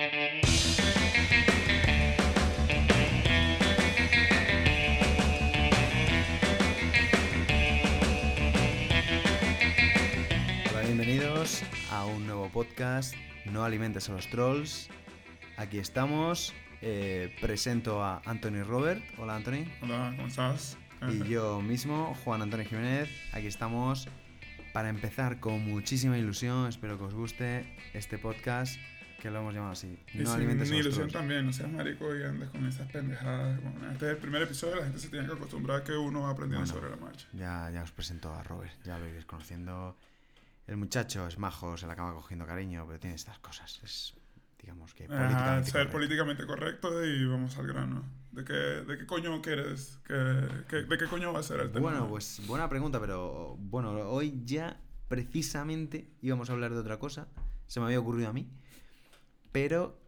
Hola, bienvenidos a un nuevo podcast, No alimentes a los trolls. Aquí estamos, eh, presento a Anthony Robert. Hola Anthony. Hola, ¿cómo estás? Y yo mismo, Juan Antonio Jiménez. Aquí estamos para empezar con muchísima ilusión, espero que os guste este podcast que lo hemos llamado así. Y no alimentes ilusión también, no seas marico y andes con esas pendejadas. Bueno, este es el primer episodio, la gente se tiene que acostumbrar a que uno va aprendiendo sobre la marcha. Ya, ya os presento a Robert, ya lo iréis conociendo. El muchacho es majo, se le acaba cogiendo cariño, pero tiene estas cosas. Es, digamos que. Políticamente ser políticamente correcto y vamos al grano. ¿De qué, de qué coño quieres? ¿Qué, de qué coño va a ser el tema? Bueno, pues buena pregunta, pero bueno, hoy ya precisamente íbamos a hablar de otra cosa. Se me había ocurrido a mí. Pero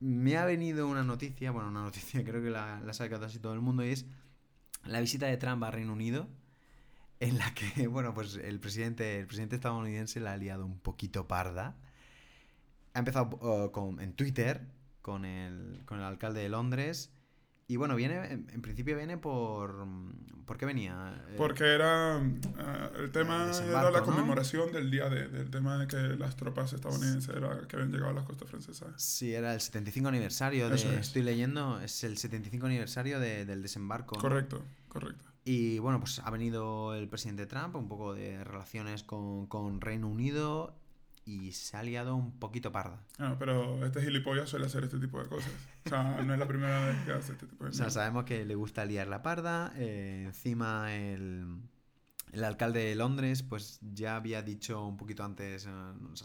me ha venido una noticia, bueno, una noticia, creo que la, la ha así todo el mundo, y es la visita de Trump a Reino Unido, en la que, bueno, pues el presidente, el presidente estadounidense la ha liado un poquito parda. Ha empezado uh, con, en Twitter con el, con el alcalde de Londres y bueno, viene, en, principio viene por... ¿Por qué venía? Eh, Porque era... Ah, el tema era la conmemoración del día de, del tema de que las tropas estadounidenses era, que habían llegado a las costas francesas. Sí, era el 75 aniversario de... Estoy leyendo, es el 75 aniversario del desembarco. Correcto, correcto. Y bueno, pues ha venido el presidente Trump, un poco de relaciones con, con Reino Unido y se ha liado un poquito parda. Ah, pero este gilipollas suele hacer este tipo de cosas. O sea, no es la primera vez que hace este tipo de cosas. O sea, sabemos que le gusta liar la parda. Eh, encima el, el, alcalde de Londres pues ya había dicho un poquito antes, eh,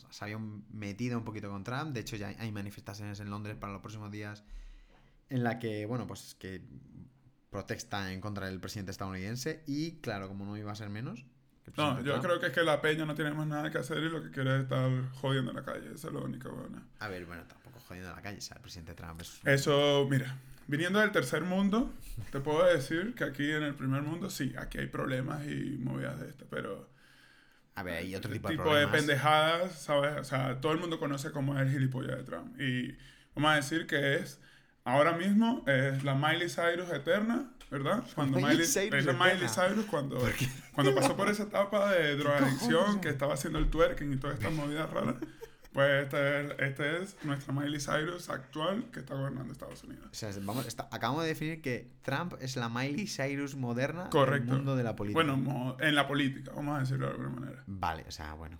se había metido un poquito con Trump. De hecho ya hay manifestaciones en Londres para los próximos días en la que, bueno, pues que protesta en contra del presidente estadounidense y claro, como no iba a ser menos, no, yo creo que es que la peña no tiene más nada que hacer y lo que quiere es estar jodiendo en la calle. Eso es lo único bueno. A ver, bueno, tampoco jodiendo en la calle. O sea, el presidente Trump es... Eso, mira, viniendo del tercer mundo, te puedo decir que aquí en el primer mundo sí, aquí hay problemas y movidas de esto, pero... A ver, hay otro tipo, de tipo de pendejadas, ¿sabes? O sea, todo el mundo conoce cómo es el gilipollas de Trump. Y vamos a decir que es, ahora mismo, es la Miley Cyrus eterna ¿verdad? Cuando Miley, Cyrus, Miley Cyrus cuando, cuando pasó por esa etapa de drogadicción, que estaba haciendo el twerking y todas estas movidas raras, pues esta es, este es nuestra Miley Cyrus actual que está gobernando Estados Unidos. O sea, vamos, acabamos de definir que Trump es la Miley Cyrus moderna Correcto. del mundo de la política. Bueno, en la política, vamos a decirlo de alguna manera. Vale, o sea, bueno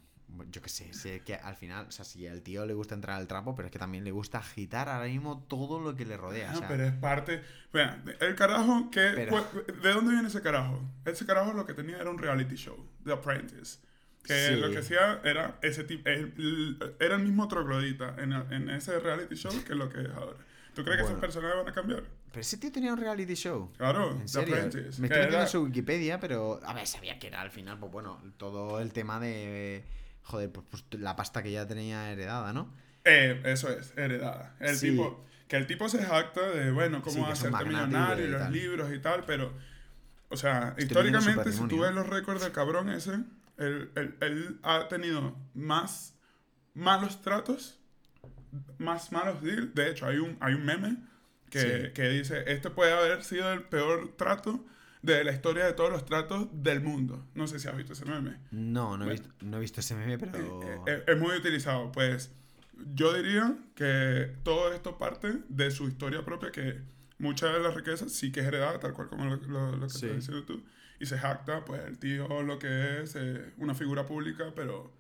yo qué sé, sé que al final, o sea, si al tío le gusta entrar al trapo, pero es que también le gusta agitar ahora mismo todo lo que le rodea. No, pero es parte. Vean, el carajo que. ¿De dónde viene ese carajo? Ese carajo lo que tenía era un reality show, The Apprentice. Que lo que hacía era ese tipo. Era el mismo troglodita en, en ese reality show que lo que es ahora. ¿Tú crees que esos personajes van a cambiar? Pero ese tío tenía un reality show. Claro, ¿En serio? The Apprentice. Me estoy metiendo en su Wikipedia, pero. A ver, sabía que era al final, pues bueno, todo el tema de joder, pues, pues, la pasta que ya tenía heredada, ¿no? Eh, eso es, heredada. El tipo, que el tipo se jacta de, bueno, cómo sí, hacerte millonario y los libros y tal, pero, o sea, históricamente, si tú ves los récords del cabrón ese, él, él, él, ha tenido más malos tratos, más malos deals. De hecho, hay un, hay un meme que, que dice, este puede haber sido el peor trato de la historia de todos los tratos del mundo. No sé si has visto ese meme. No, no, he, visto, no he visto ese meme, pero... Eh, eh, es, muy utilizado. Pues yo diría que todo esto parte de su historia propia, que mucha de la riqueza sí que es heredada, tal cual como lo, que estás diciendo tú. Y se jacta, pues el tío lo que es eh, una figura pública, pero...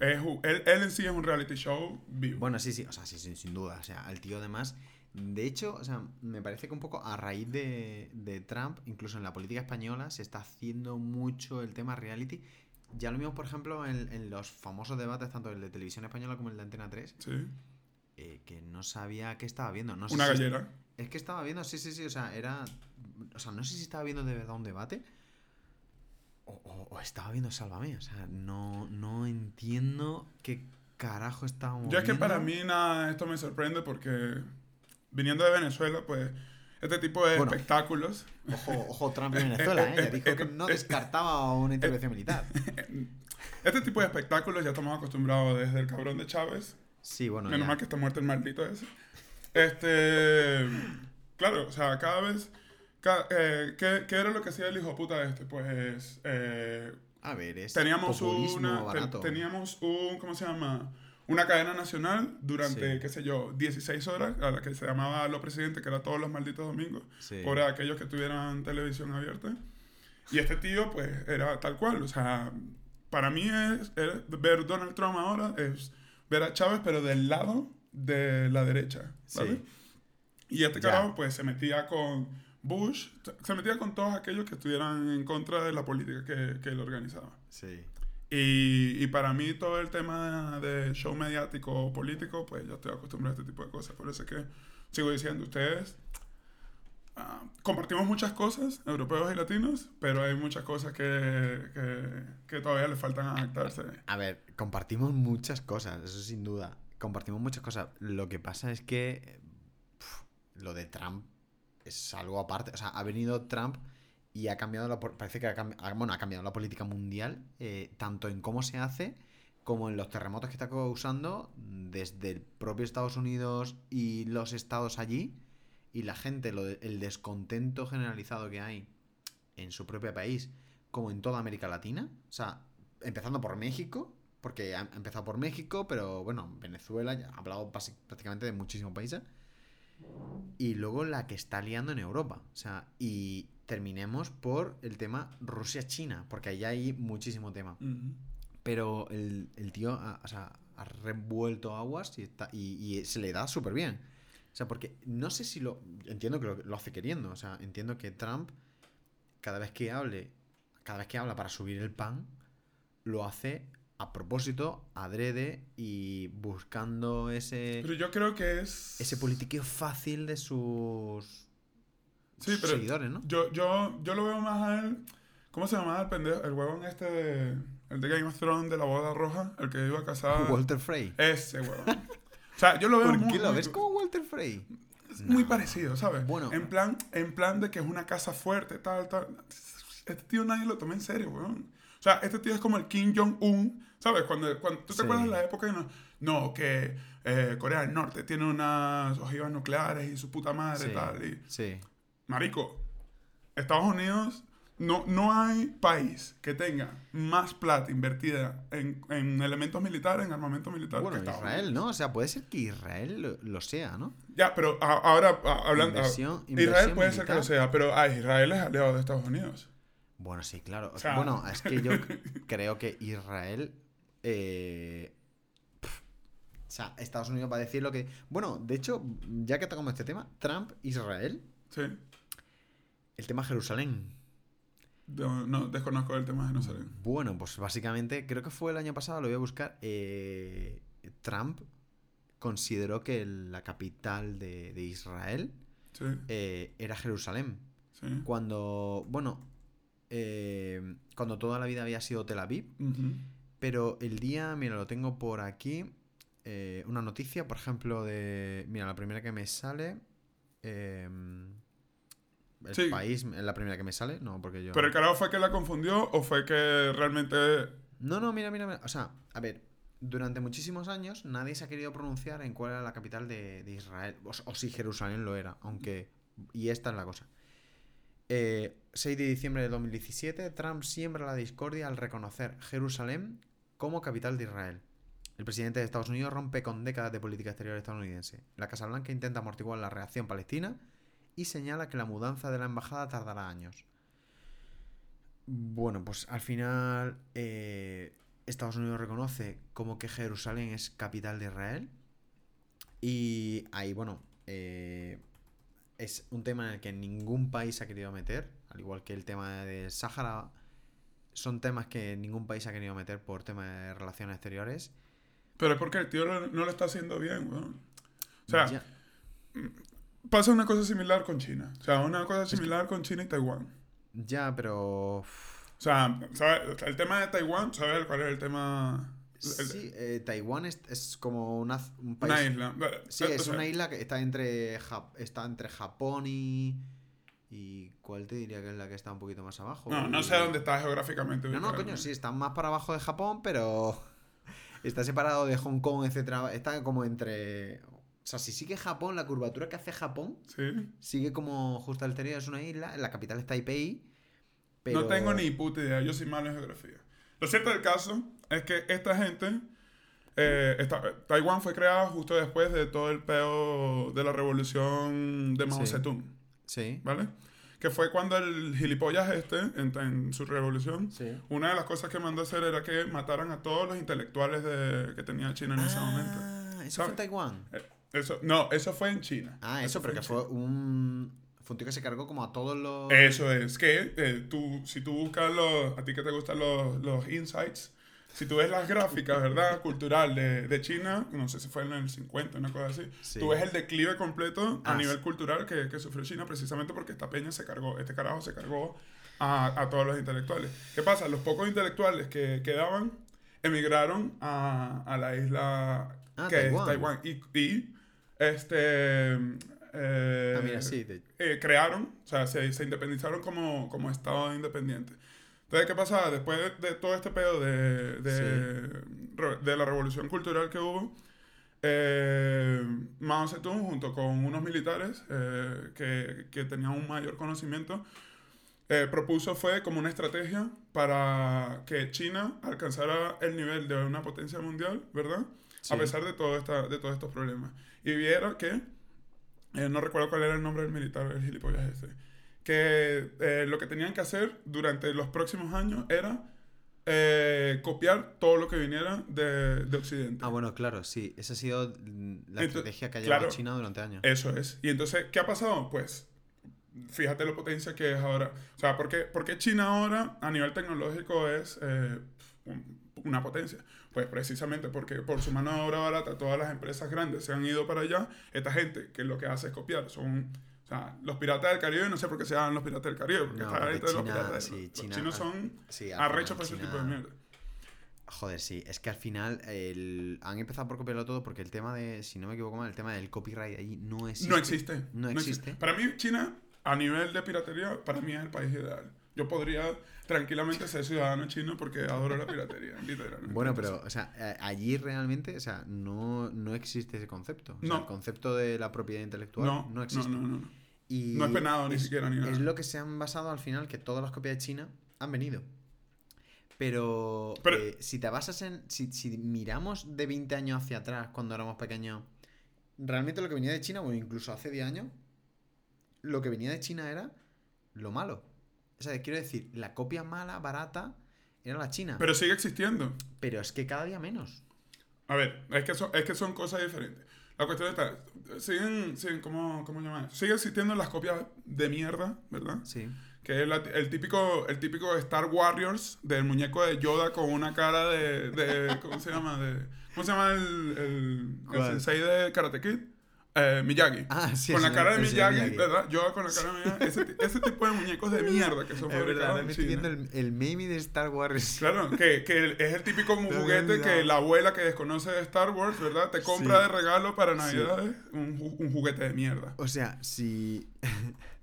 Es, él, él, en sí es un reality show vivo. Bueno, sí, sí, o sea, sí, sin duda. O sea, el tío además de hecho, o sea, me parece que un poco a raíz de, de, Trump, incluso en la política española, se está haciendo mucho el tema reality. Ya lo mismo, por ejemplo, en, en los famosos debates, tanto el de televisión española como el de Antena 3. Sí. Eh, que no sabía qué estaba viendo. No Una gallera. es que estaba viendo, sí, sí, sí, o sea, era... O sea, no sé si estaba viendo de verdad un debate o, o, estaba viendo Sálvame. O sea, no, no entiendo qué carajo estaba Yo es que para mí nada, esto me sorprende porque viniendo de Venezuela, pues este tipo de espectáculos. Ojo, ojo, Trump en Venezuela, ¿eh? dijo que no descartaba una intervención militar. Este tipo de espectáculos ya estamos acostumbrados desde el cabrón de Chávez, Sí, bueno. Menos mal que está muerto el maldito ese. Este. claro, o sea, cada vez. Eh, ¿qué, ¿qué, era lo que hacía el hijo puta este? Pues. Eh, a ver, es. Teníamos una. teníamos un. ¿Cómo se llama? Una cadena nacional durante, qué sé yo, 16 horas, a la que se llamaba Lo Presidente, que era todos los malditos domingos, por aquellos que tuvieran televisión abierta. Y este tío, pues, era tal cual. O sea, para mí es, ver Donald Trump ahora es ver a Chávez, pero del lado de la derecha, ¿sabes? Y este carajo, pues, se metía con Bush, se metía con todos aquellos que estuvieran en contra de la política que, que él organizaba. Sí. Y, y, para mí todo el tema de show mediático político, pues yo estoy acostumbrado a este tipo de cosas. Por eso es que sigo diciendo, ustedes Ah, compartimos muchas cosas, europeos y latinos, pero hay muchas cosas que, que, todavía le faltan adaptarse. A ver, compartimos muchas cosas, eso sin duda. Compartimos muchas cosas. Lo que pasa es que lo de Trump es algo aparte. O sea, ha venido Trump y ha cambiado la, parece que ha, bueno, ha cambiado la política mundial, eh, tanto en cómo se hace como en los terremotos que está causando desde el propio Estados Unidos y los estados allí y la gente, el descontento generalizado que hay en su propio país, como en toda América Latina, o sea, empezando por México, porque ha empezado por México, pero bueno, Venezuela, ya ha hablado prácticamente de muchísimos países, y luego la que está liando en Europa, o sea, y terminemos por el tema Rusia-China, porque ahí hay muchísimo tema. Pero el, tío ha, ha revuelto aguas y, está, y se le da súper bien. O sea, porque no sé si lo. Entiendo que lo, hace queriendo. O sea, entiendo que Trump, cada vez que hable, cada vez que habla para subir el pan, lo hace a propósito, adrede y buscando ese. Pero yo creo que es. Ese politiqueo fácil de sus. Seguidores, ¿no? Yo, yo, yo lo veo más a él. ¿Cómo se llama el pendejo? El huevón este de. El de Game of Thrones de la boda roja, el que iba a casar. Walter Frey. Ese huevón. O sea, yo lo veo ¿Por muy, qué lo ves como Walter Frey? Es muy parecido, ¿sabes? Bueno. En plan, en plan de que es una casa fuerte, tal, tal. Este tío nadie lo toma en serio, weón. O sea, este tío es como el Kim Jong-un, ¿sabes? Cuando, cuando, ¿Tú te acuerdas de la época? No, no que eh, Corea del Norte tiene unas ojivas nucleares y su puta madre, tal. Y, sí. Marico, Estados Unidos no, no hay país que tenga más plata invertida en, en elementos militares, en armamento militar. Bueno, Israel, ¿no? O sea, puede ser que Israel lo, sea, ¿no? Ya, pero ahora hablando. Israel puede ser que lo sea, pero ah, Israel es aliado de Estados Unidos. Bueno, sí, claro. bueno, es que yo creo que Israel. Eh, o sea, Estados Unidos va a decir lo que. Bueno, de hecho, ya que tocamos este tema, Trump, Israel. Sí. El tema Jerusalén. No, desconozco el tema de Jerusalén. Bueno, pues básicamente, creo que fue el año pasado, lo voy a buscar. Eh, Trump consideró que la capital de, Israel eh, era Jerusalén. Cuando, bueno, eh, cuando toda la vida había sido Tel Aviv. Pero el día, mira, lo tengo por aquí. una noticia, por ejemplo, de. Mira, la primera que me sale el país es la primera que me sale, no, porque yo... ¿Pero el carajo fue que la confundió o fue que realmente...? No, no, mira, mira, mira. O sea, a ver, durante muchísimos años nadie se ha querido pronunciar en cuál era la capital de, Israel, o, si Jerusalén lo era, aunque... Y esta es la cosa. 6 eh, de diciembre de 2017, Trump siembra la discordia al reconocer Jerusalén como capital de Israel. El presidente de Estados Unidos rompe con décadas de política exterior estadounidense. La Casa Blanca intenta amortiguar la reacción palestina y señala que la mudanza de la embajada tardará años. Bueno, pues al final eh, Estados Unidos reconoce como que Jerusalén es capital de Israel. Y ahí, bueno, eh, es un tema en el que ningún país ha querido meter, al igual que el tema de Sáhara. Son temas que ningún país ha querido meter por tema de relaciones exteriores. Pero es porque el tío no, lo está haciendo bien, O sea, pasa una cosa similar con China. O sea, una cosa similar con China y Taiwán. Ya, pero... O sea, ¿sabes? el tema de Taiwán, ¿sabes cuál es el tema? Sí, eh, Taiwán es, como una, un país... Una isla. Sí, es una isla que está entre, está entre Japón y... ¿Y cuál te diría que es la que está un poquito más abajo? No, no sé dónde está geográficamente. No, no, coño, sí, está más para abajo de Japón, pero... está separado de Hong Kong, etcétera. Está como entre. O sea, si sigue Japón, la curvatura que hace Japón sigue como justo al exterior, es una isla, la capital está Taipei. No tengo ni puta idea, yo soy malo en geografía. Lo cierto del caso es que esta gente. Eh, Taiwán fue creada justo después de todo el peo de la revolución de Mao Zedong. Sí. ¿Vale? que fue cuando el gilipollas este, en, su revolución, una de las cosas que mandó a hacer era que mataran a todos los intelectuales de, que tenía China en ese ah, momento. ¿Eso fue en Taiwán? Eh, eso, no, eso fue en China. Ah, eso, porque fue un... Fue un tío que se cargó como a todos los... Eso es, que eh, tú, si tú buscas los... A ti que te gustan los, los insights, si tú ves las gráficas, ¿verdad? Cultural de, de, China, no sé si fue en el 50, una cosa así, tú ves el declive completo a ah, nivel cultural que, que, sufrió China precisamente porque esta peña se cargó, este carajo se cargó a, a todos los intelectuales. ¿Qué pasa? Los pocos intelectuales que quedaban emigraron a, a la isla ah, que es Taiwán. Y, y este... Eh, ah, mira, sí, eh, crearon, o sea, se, se independizaron como, como Estado independiente. Entonces, ¿qué pasaba? Después de, todo este pedo de, de, la revolución cultural que hubo, eh, Mao Zedong, junto con unos militares eh, que, que, tenían un mayor conocimiento, eh, propuso fue como una estrategia para que China alcanzara el nivel de una potencia mundial, ¿verdad? A pesar de, todo esta, de todos estos problemas. Y viera que, eh, no recuerdo cuál era el nombre del militar, el gilipollas este, que eh, lo que tenían que hacer durante los próximos años era eh, copiar todo lo que viniera de, de, Occidente. Ah, bueno, claro, sí. Esa ha sido la estrategia que ha llevado China durante años. Eso es. Y entonces, ¿qué ha pasado? Pues, fíjate la potencia que es ahora. O sea, ¿por qué, porque China ahora a nivel tecnológico es eh, una potencia? Pues precisamente porque por su mano de obra barata todas las empresas grandes se han ido para allá. Esta gente que lo que hace es copiar. Son o sea, los piratas del Caribe, no sé por qué se llaman los piratas del Caribe, porque no, de los piratas. Sí, los chinos son arrechos para ese tipo de mierda. Joder, sí, es que al final el... han empezado por copiarlo todo porque el tema de, si no me equivoco mal, el tema del copyright allí no existe. No existe. No existe. Para mí, China, a nivel de piratería, para mí es el país ideal. Yo podría tranquilamente ser ciudadano chino porque adoro la piratería, literalmente. Bueno, pero, o sea, eh, allí realmente, o sea, no, no existe ese concepto. O sea, el concepto de la propiedad intelectual no, no existe. No, no, no. Y no es penado ni siquiera ni nada. Es lo que se han basado al final, que todas las copias de China han venido. Pero, eh, si te basas en. Si, si, miramos de 20 años hacia atrás, cuando éramos pequeños, realmente lo que venía de China, o incluso hace 10 años, lo que venía de China era lo malo. O sea, quiero decir, la copia mala, barata, era la China. Pero sigue existiendo. Pero es que cada día menos. A ver, es que son, es que son cosas diferentes. La cuestión está, siguen, siguen ¿cómo, cómo llamar? Sigue existiendo las copias de mierda, ¿verdad? Sí. Que es el, típico, el típico Star Warriors del muñeco de Yoda con una cara de, de ¿cómo se llama? De, ¿Cómo se llama el, el, el sensei de Karate Kid? Eh, Miyagi. Ah, sí, con la cara de Miyagi, ¿verdad? Yo con la cara de Miyagi. Ese, ese, tipo de muñecos de mierda que son fabricados. Estoy viendo el, el, meme de Star Wars. Claro, que, que es el típico juguete que la abuela que desconoce de Star Wars, ¿verdad? Te compra de regalo para Navidades un, un juguete de mierda. O sea, si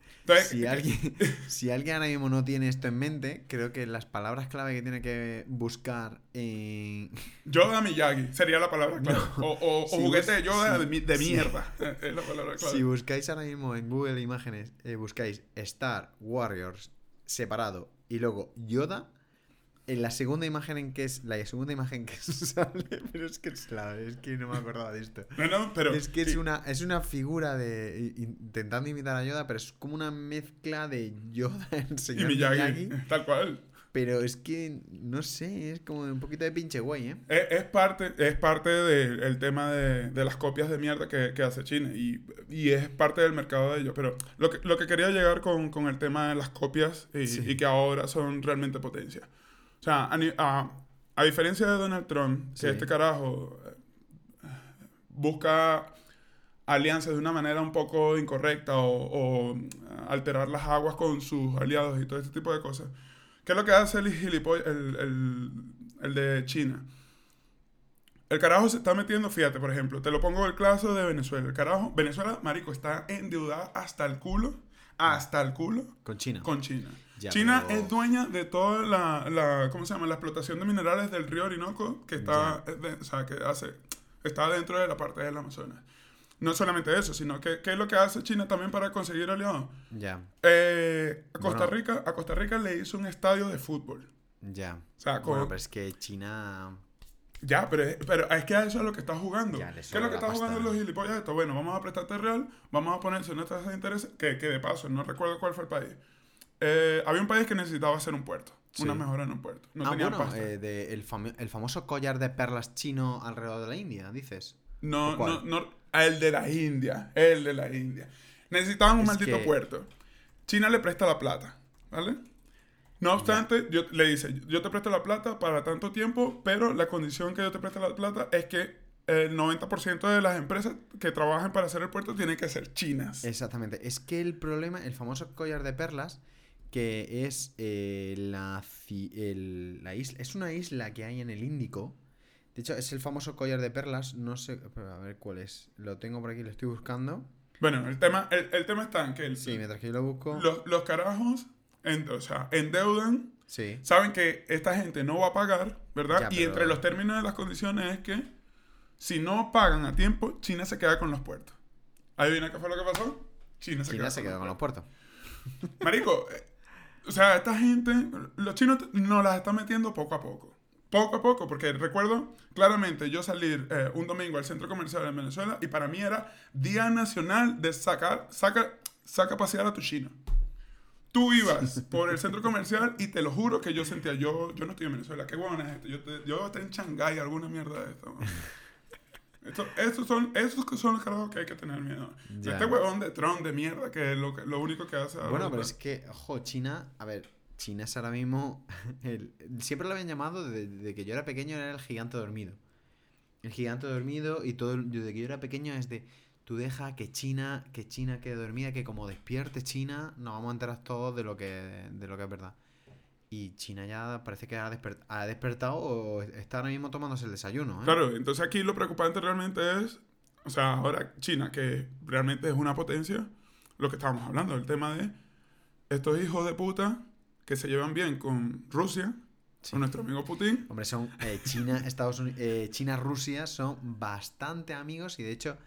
si, alguien, si alguien ahora mismo no tiene esto en mente, creo que las palabras clave que tiene que buscar en. Yoda Miyagi sería la palabra clave. o, juguete de Yoda de, mierda. es la palabra clave. Si buscáis ahora mismo en Google Imágenes, eh, buscáis Star Warriors separado y luego Yoda, en la segunda imagen en que es la segunda imagen que sale pero es que es es que no me acordaba de esto. Pero es que es una es una figura de intentando imitar a Yoda pero es como una mezcla de Yoda en señor y Miyagi, tal cual. Pero es que no sé es como un poquito de pinche güey ¿eh? es, parte es parte del tema de, de, las copias de mierda que, que hace China y, y, es parte del mercado de ellos. Pero lo que, lo que quería llegar con, con el tema de las copias y, y que ahora son realmente potencia sea, a, a, diferencia de Donald Trump, que este carajo eh, busca alianzas de una manera un poco incorrecta o, o, alterar las aguas con sus aliados y todo este tipo de cosas. ¿Qué es lo que hace el el, el, el de China? El carajo se está metiendo, fíjate, por ejemplo, te lo pongo el caso de Venezuela. El carajo, Venezuela, marico, está endeudada hasta el culo hasta el culo. Con China. Con China. China es dueña de toda la, la, ¿cómo se llama? La explotación de minerales del río Orinoco, que está, o sea, que hace, está dentro de la parte del Amazonas. No solamente eso, sino que ¿qué es lo que hace China también para conseguir aliados? Ya. Eh, a Costa Rica, a Costa Rica le hizo un estadio de fútbol. Ya. O sea, bueno, pero es que China ya, pero, pero es que a eso es lo que está jugando. ¿Qué es lo que está jugando los gilipollas esto? Bueno, vamos a prestarte real, vamos a ponerse en nuestras de interés, que, que de paso, no recuerdo cuál fue el país. Eh, había un país que necesitaba hacer un puerto. Una mejora en un puerto. No ah, bueno, eh, de el, el, famoso collar de perlas chino alrededor de la India, dices. No, no, no. El de la India. El de la India. Necesitaban un maldito puerto. China le presta la plata, ¿vale? No obstante, yo, le dice, yo te presto la plata para tanto tiempo, pero la condición que yo te preste la plata es que el 90% de las empresas que trabajan para hacer el puerto tienen que ser chinas. Exactamente. Es que el problema, el famoso collar de perlas, que es eh, la, la isla, es una isla que hay en el Índico. De hecho, es el famoso collar de perlas. No sé, a ver cuál es. Lo tengo por aquí, lo estoy buscando. Bueno, el tema, el, tema está en que... El, sí, mientras que yo lo busco... Los, los carajos o sea, endeudan, saben que esta gente no va a pagar, ¿verdad? y entre los términos de las condiciones es que si no pagan a tiempo, China se queda con los puertos. ¿Adivina qué fue lo que pasó? China se, queda, se con, los puertos. Marico, o sea, esta gente, los chinos nos las están metiendo poco a poco. Poco a poco, porque recuerdo claramente yo salir eh, un domingo al centro comercial en Venezuela y para mí era Día Nacional de sacar, saca, saca pasear a tu chino. Tú ibas por el centro comercial y te lo juro que yo sentía, yo, yo no estoy en Venezuela, qué bueno es esto. Yo, te, yo estoy en Shanghái, alguna mierda de esto. Esto, estos son, esos son los carajos que hay que tener miedo. Este huevón de Trump de mierda, que es lo, lo único que hace. Bueno, pero es que, ojo, China, a ver, China es ahora mismo. El, siempre lo habían llamado desde, que yo era pequeño, era el gigante dormido. El gigante dormido, y todo, desde que yo era pequeño es de tú deja que China, que China quede dormida, que como despierte China, nos vamos a enterar todos de lo que, de lo que es verdad. Y China ya parece que ha, despertado o está ahora mismo tomándose el desayuno. ¿eh? Claro, entonces aquí lo preocupante realmente es, o sea, ahora China, que realmente es una potencia, lo que estábamos hablando, el tema de estos hijos de puta que se llevan bien con Rusia, con nuestro amigo Putin. Hombre, son eh, China, Estados Unidos, eh, China, Rusia son bastante amigos y de hecho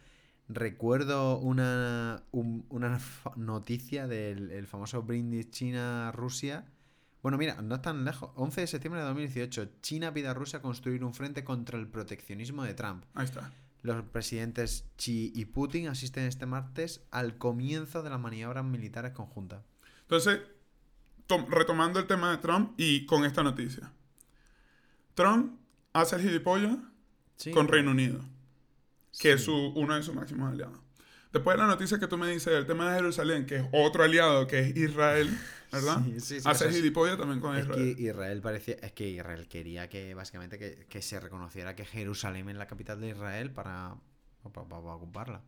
Recuerdo una, una noticia del famoso brindis China-Rusia. Bueno, mira, no es tan lejos. 11 de septiembre de 2018, China pide a Rusia construir un frente contra el proteccionismo de Trump. Ahí está. Los presidentes Xi y Putin asisten este martes al comienzo de las maniobras militares conjuntas. Entonces, retomando el tema de Trump y con esta noticia. Trump hace el gilipollas con Reino Unido que es su, uno de sus máximos aliados. Después de la noticia que tú me dices del tema de Jerusalén, que es otro aliado, que es Israel, ¿verdad? Sí, sí, sí, Hace gilipollas también con Israel. Es que Israel parecía, es que Israel quería que básicamente que, que se reconociera que Jerusalén es la capital de Israel para, para, para, ocuparla.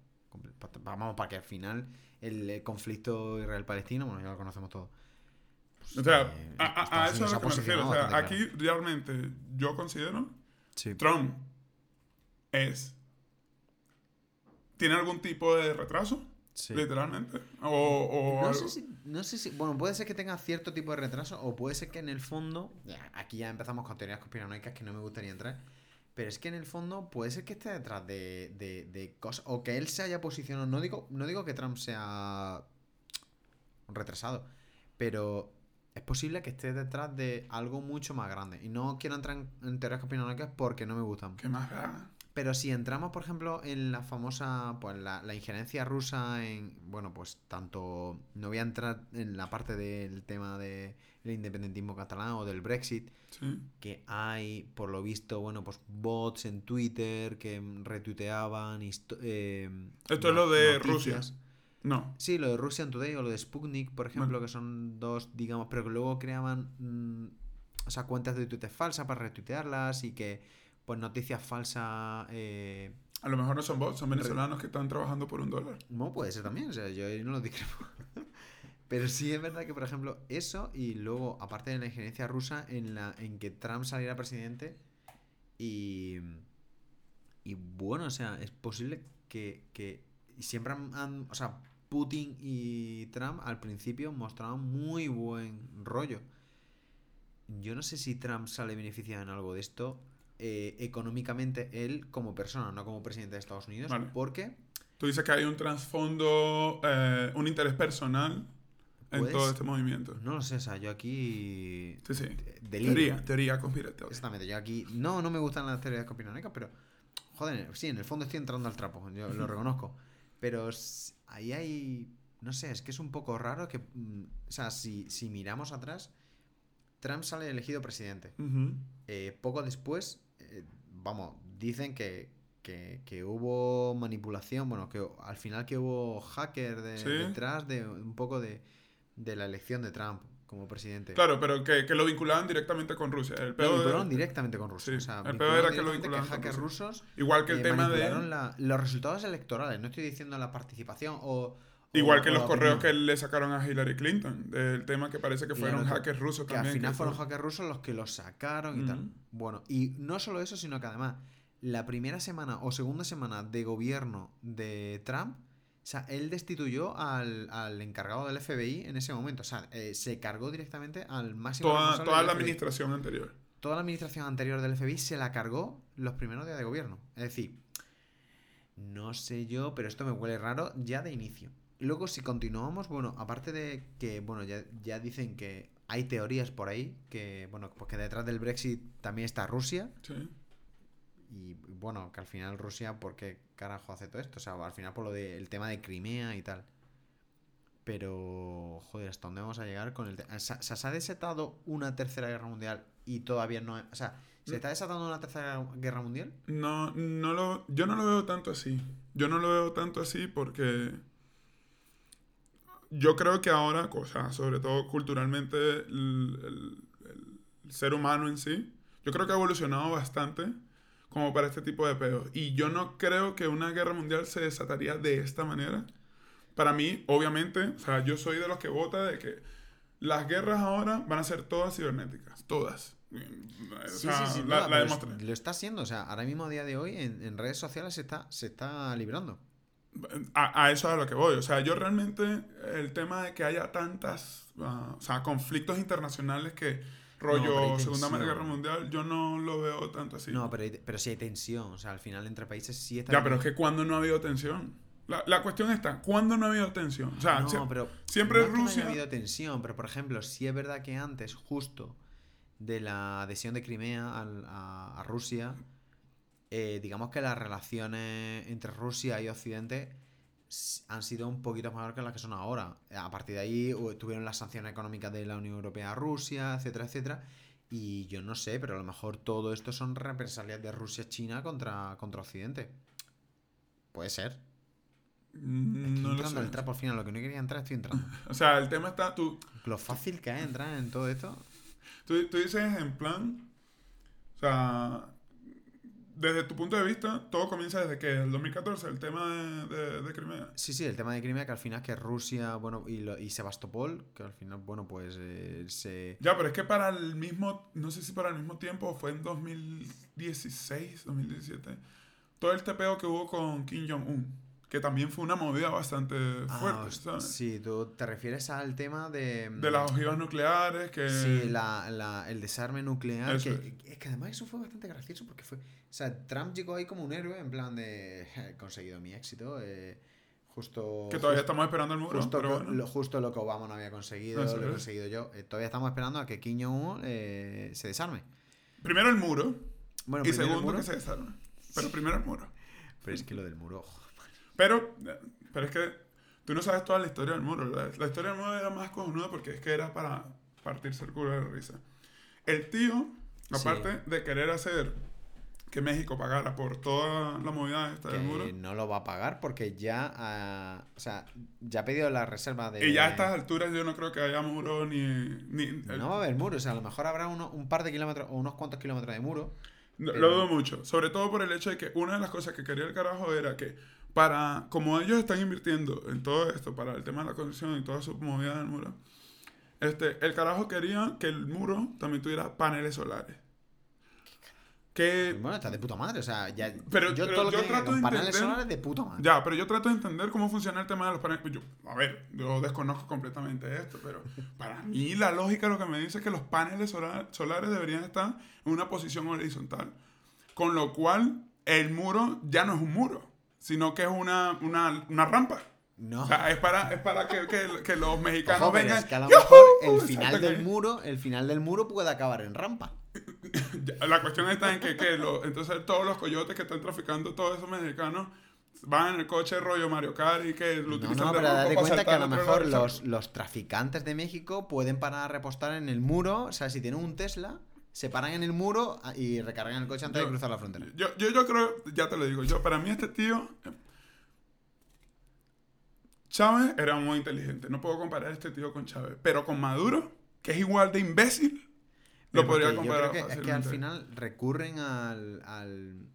Vamos, para que al final el conflicto Israel-Palestino, bueno, ya lo conocemos todo. o sea, eh, a, a, eso es lo que me refiero. O sea, aquí realmente yo considero Trump es ¿Tiene algún tipo de retraso? Sí. Literalmente. O, no, sé si, no, sé si, Bueno, puede ser que tenga cierto tipo de retraso o puede ser que en el fondo. Aquí ya empezamos con teorías conspiranoicas que no me gustaría entrar. Pero es que en el fondo puede ser que esté detrás de, de, cosas. O que él se haya posicionado. No digo, no digo que Trump sea retrasado. Pero es posible que esté detrás de algo mucho más grande. Y no quiero entrar en, teorías conspiranoicas porque no me gustan. ¿Qué más da? Pero si entramos, por ejemplo, en la famosa, pues la, injerencia rusa en, bueno, pues tanto, no voy a entrar en la parte del tema del independentismo catalán o del Brexit, que hay, por lo visto, bueno, pues bots en Twitter que retuiteaban. Eh, Esto es lo de Rusia. No. Sí, lo de Russian Today o lo de Sputnik, por ejemplo, que son dos, digamos, pero que luego creaban, mm, o sea, cuentas de Twitter falsas para retuitearlas y que pues noticias falsas. Eh, a lo mejor no son bots, son venezolanos que están trabajando por un dólar. No, puede ser también, o sea, yo no lo discrepo. Pero sí es verdad que, por ejemplo, eso y luego, aparte de la injerencia rusa, en, la, en que Trump saliera presidente y. Y bueno, o sea, es posible que, que siempre han, O sea, Putin y Trump al principio mostraban muy buen rollo. Yo no sé si Trump sale beneficiado en algo de esto, eh, económicamente él como persona, no como presidente de Estados Unidos, porque... Tú dices que hay un trasfondo, eh, un interés personal en todo pues, este movimiento. No lo sé, o sea, yo aquí... Sí, sí. Teoría, teoría conspirativa. Exactamente, yo aquí... No, no me gustan las teorías conspiranoicas, pero... Joder, sí, en el fondo estoy entrando al trapo, yo lo reconozco. Pero ahí hay... No sé, es que es un poco raro que... Mm, o sea, si, si miramos atrás, Trump sale elegido presidente. Eh, poco después, vamos, dicen que, que, hubo manipulación, bueno, que al final que hubo hacker detrás de un poco de de la elección de Trump como presidente. Claro, pero que, que lo vinculaban directamente con Rusia. El lo vincularon directamente con Rusia. o sea, el peor era que lo vinculaban que hackers rusos. Igual que el eh, tema de. los resultados electorales, no estoy diciendo la participación o. Igual que los correos que le sacaron a Hillary Clinton, del tema que parece que fueron hackers rusos que también. al final fueron hackers rusos los que los sacaron y tal. Bueno, y no solo eso, sino que además, la primera semana o segunda semana de gobierno de Trump o sea, él destituyó al, al, encargado del FBI en ese momento. O sea, eh, se cargó directamente al máximo. Toda, toda la administración anterior. Toda la administración anterior del FBI se la cargó los primeros días de gobierno. Es decir, no sé yo, pero esto me huele raro ya de inicio. Luego, si continuamos, bueno, aparte de que, bueno, ya, ya dicen que hay teorías por ahí, que, bueno, pues que detrás del Brexit también está Rusia. Sí. Y bueno, que al final Rusia, ¿por qué carajo hace todo esto? O sea, al final por lo del tema de Crimea y tal. Pero, joder, ¿hasta dónde vamos a llegar con el tema? ¿Se, ¿Se ha desatado una tercera guerra mundial y todavía no... O sea, ¿se está desatando una tercera guerra mundial? No, no lo... Yo no lo veo tanto así. Yo no lo veo tanto así porque... Yo creo que ahora, o sea, sobre todo culturalmente, el ser humano en sí, yo creo que ha evolucionado bastante como para este tipo de pedos. Y yo no creo que una guerra mundial se desataría de esta manera. Para mí, obviamente, o sea, yo soy de los que vota de que las guerras ahora van a ser todas cibernéticas, todas. Sí, sí, sí, la, lo está haciendo, o sea, ahora mismo a día de hoy en, redes sociales se está, se está librando. A, a, eso es a lo que voy. O sea, yo realmente el tema de que haya tantas, ah, o sea, conflictos internacionales que rollo Segunda Guerra Mundial, yo no lo veo tanto así. No, pero, pero sí hay tensión. O sea, al final entre países sí está. Ya, pero es que cuando no ha habido tensión. La, la cuestión está, ¿cuándo no ha habido tensión? O sea, no, pero siempre Rusia. No ha habido tensión, pero por ejemplo, si es verdad que antes, justo de la adhesión de Crimea a, a, Rusia, eh, digamos que las relaciones entre Rusia y Occidente han sido un poquito mejor que las que son ahora. A partir de ahí tuvieron las sanciones económicas de la Unión Europea a Rusia, etcétera, etcétera. Y yo no sé, pero a lo mejor todo esto son represalias de Rusia-China contra, contra Occidente. Puede ser. Mm, no entrando el trapo al final, lo que no quería entrar, estoy entrando. o sea, el tema está tú. Lo fácil que es entrar en todo esto. Tú, tú dices en plan. O sea, desde tu punto de vista, todo comienza desde que el 2014, el tema de, de, Crimea. Sí, sí, el tema de Crimea, que al final que Rusia, bueno, y, y Sebastopol, que al final, bueno, pues eh, se... Ya, pero es que para el mismo, no sé si para el mismo tiempo, fue en 2016, 2017, todo el tepeo que hubo con Kim Jong-un que también fue una movida bastante ah, fuerte, ¿sabes? Sí, tú te refieres al tema de... De las ojivas nucleares, que... Sí, la, la, el desarme nuclear, que, es que además eso fue bastante gracioso porque fue... O sea, Trump llegó ahí como un héroe, en plan de... He conseguido mi éxito, eh, justo... Que todavía estamos esperando el muro, justo, lo, justo lo que Obama no había conseguido, lo he conseguido yo. Eh, todavía estamos esperando a que Kim Jong-un eh, se desarme. Primero el muro, bueno, y segundo que se desarme. Pero primero el muro. Pero es que lo del muro... Pero, pero es que tú no sabes toda la historia del muro. La, la historia del muro era más cojonuda porque es que era para partirse el culo de risa. El tío, aparte de querer hacer que México pagara por toda la movida esta del muro. No lo va a pagar porque ya, uh, o sea, ya ha pedido la reserva de... Y ya a estas alturas yo no creo que haya muro ni... ni No va a haber muro, o sea, a lo mejor habrá uno, un par de kilómetros o unos cuantos kilómetros de muro. Lo dudo mucho, sobre todo por el hecho de que una de las cosas que quería el carajo era que para, como ellos están invirtiendo en todo esto, para el tema de la construcción y toda su movida del muro, este, el carajo quería que el muro también tuviera paneles solares. Que... Bueno, está de puta madre, o sea, ya, pero, yo, todo lo que trato de paneles solares de puta madre. Ya, pero yo trato de entender cómo funciona el tema de los paneles. Yo, a ver, yo desconozco completamente esto, pero para mí la lógica lo que me dice es que los paneles solares deberían estar en una posición horizontal. Con lo cual, el muro ya no es un muro, sino que es una, una, una rampa. No. O sea, es para, es para que, que, que los mexicanos vengan. Es que a lo mejor el final del muro, el final del muro puede acabar en rampa. La cuestión está en que, que lo, entonces todos los coyotes que están traficando, todos esos mexicanos, van en el coche rollo Mario Kart y que lo utilizan no, no, pero date cuenta que a lo mejor los, los, traficantes de México pueden parar a repostar en el muro. O sea, si tienen un Tesla, se paran en el muro y recargan el coche antes de cruzar la frontera. Yo, yo, yo creo, ya te lo digo, yo para mí este tío Chávez era muy inteligente. No puedo comparar a este tío con Chávez. Pero con Maduro, que es igual de imbécil, lo podría comparar. Yo creo que, es que al final recurren al,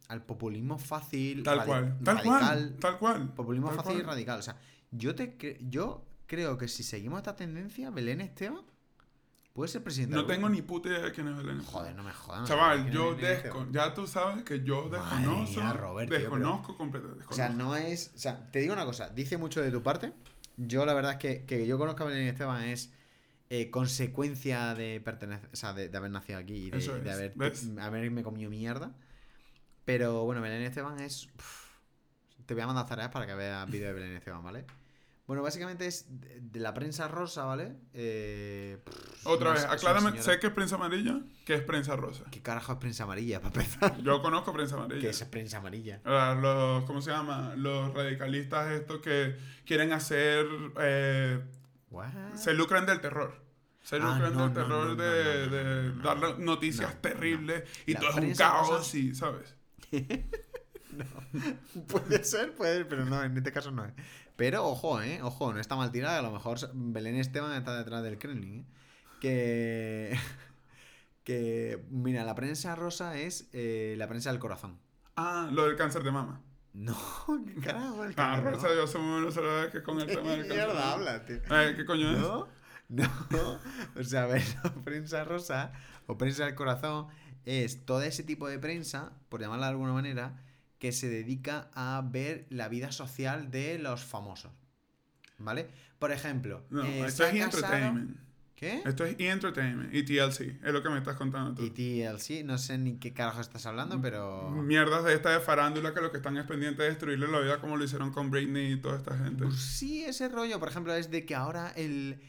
al, populismo fácil. Tal cual. Tal cual. Tal cual. Populismo fácil y radical. O sea, yo, te yo creo que si seguimos esta tendencia, Belén Esteban Puede ser presidente. No tengo ni puta idea de quién es Belén. Joder, no me jodas. Chaval, yo desconozco. Ya tú sabes que yo desconozco. desconozco completamente. O sea, no es. O sea, te digo una cosa. Dice mucho de tu parte. Yo, la verdad es que, que yo conozco a Belén Esteban es eh, consecuencia de pertenecer. O sea, de, haber nacido aquí y de, haber, haberme comido mierda. Pero bueno, Belén Esteban es. te voy a mandar tareas para que veas vídeo de Belén Esteban, ¿vale? Bueno, básicamente es de la prensa rosa, ¿vale? Eh, Otra vez, aclárame, sé que es prensa amarilla, ¿qué es prensa rosa? ¿Qué carajo es prensa amarilla, para empezar? Yo conozco prensa amarilla. ¿Qué es prensa amarilla? Los, ¿Cómo se llama? Los radicalistas estos que quieren hacer... Eh, se lucran del terror. Se lucran del terror de, dar noticias terribles y todo es un caos y, ¿sabes? no. Puede ser, puede ser, pero no, en este caso no es. Pero ojo, ¿eh? Ojo, no está mal tirada. A lo mejor Belén Esteban está detrás del Kremlin. ¿eh? Que. que. Mira, la prensa rosa es eh, la prensa del corazón. Ah, lo del cáncer de mama. No, qué carajo. El ah, rosa, yo soy muy menos que con el tema del cáncer. mierda habla, tío? Eh, ¿Qué coño es? No, no. O sea, a ver, la prensa rosa o prensa del corazón es todo ese tipo de prensa, por llamarla de alguna manera, que se dedica a ver la vida social de los famosos. ¿Vale? Por ejemplo, no, eh, esto es entertainment. ¿Qué? Esto es e-entertainment, ETLC, es lo que me estás contando tú. ETLC, no sé ni qué carajo estás hablando, pero... Mierdas de esta de farándula que lo que están es pendiente de destruirle la vida como lo hicieron con Britney y toda esta gente. Pues sí, ese rollo, por ejemplo, es de que ahora el...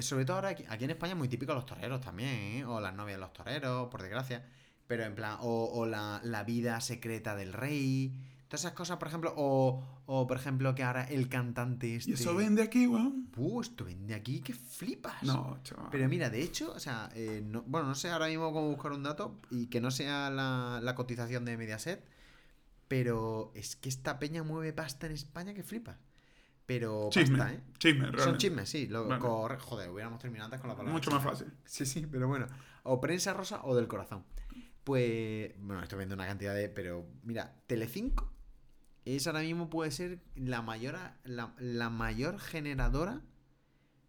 Sobre todo ahora aquí, en España es muy típico los toreros también, ¿eh? o las novias de los toreros, por desgracia. Pero en plan, o, la, vida secreta del rey. Todas esas cosas, por ejemplo, o, o por ejemplo, que ahora el cantante este... ¿Y eso vende aquí, weón? Uh, esto vende aquí, que flipas. No, chaval. Pero mira, de hecho, o sea, eh, bueno, no sé ahora mismo cómo buscar un dato y que no sea la, la cotización de Mediaset, pero es que esta peña mueve pasta en España que flipas. Pero chisme, pasta, ¿eh? Chisme, realmente. Son chismes, sí. Lo, Joder, hubiéramos terminado antes con la palabra. Mucho más fácil. Sí, sí, pero bueno. O prensa rosa o del corazón. Pues, bueno, estoy viendo una cantidad de... Pero, mira, Telecinco es ahora mismo puede ser la mayor, la, mayor generadora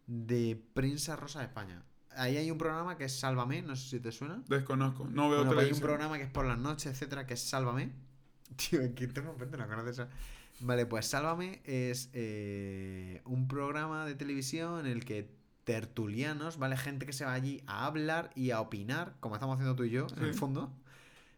de prensa rosa de España. Ahí hay un programa que es Sálvame, no sé si te suena. Desconozco, no veo bueno, pues Hay un programa que es por las noches, etcétera, que es Sálvame. Tío, ¿qué te no conoces Vale, pues Sálvame es eh, un programa de televisión en el que tertulianos, ¿vale? Gente que se va allí a hablar y a opinar, como estamos haciendo tú y yo, en el fondo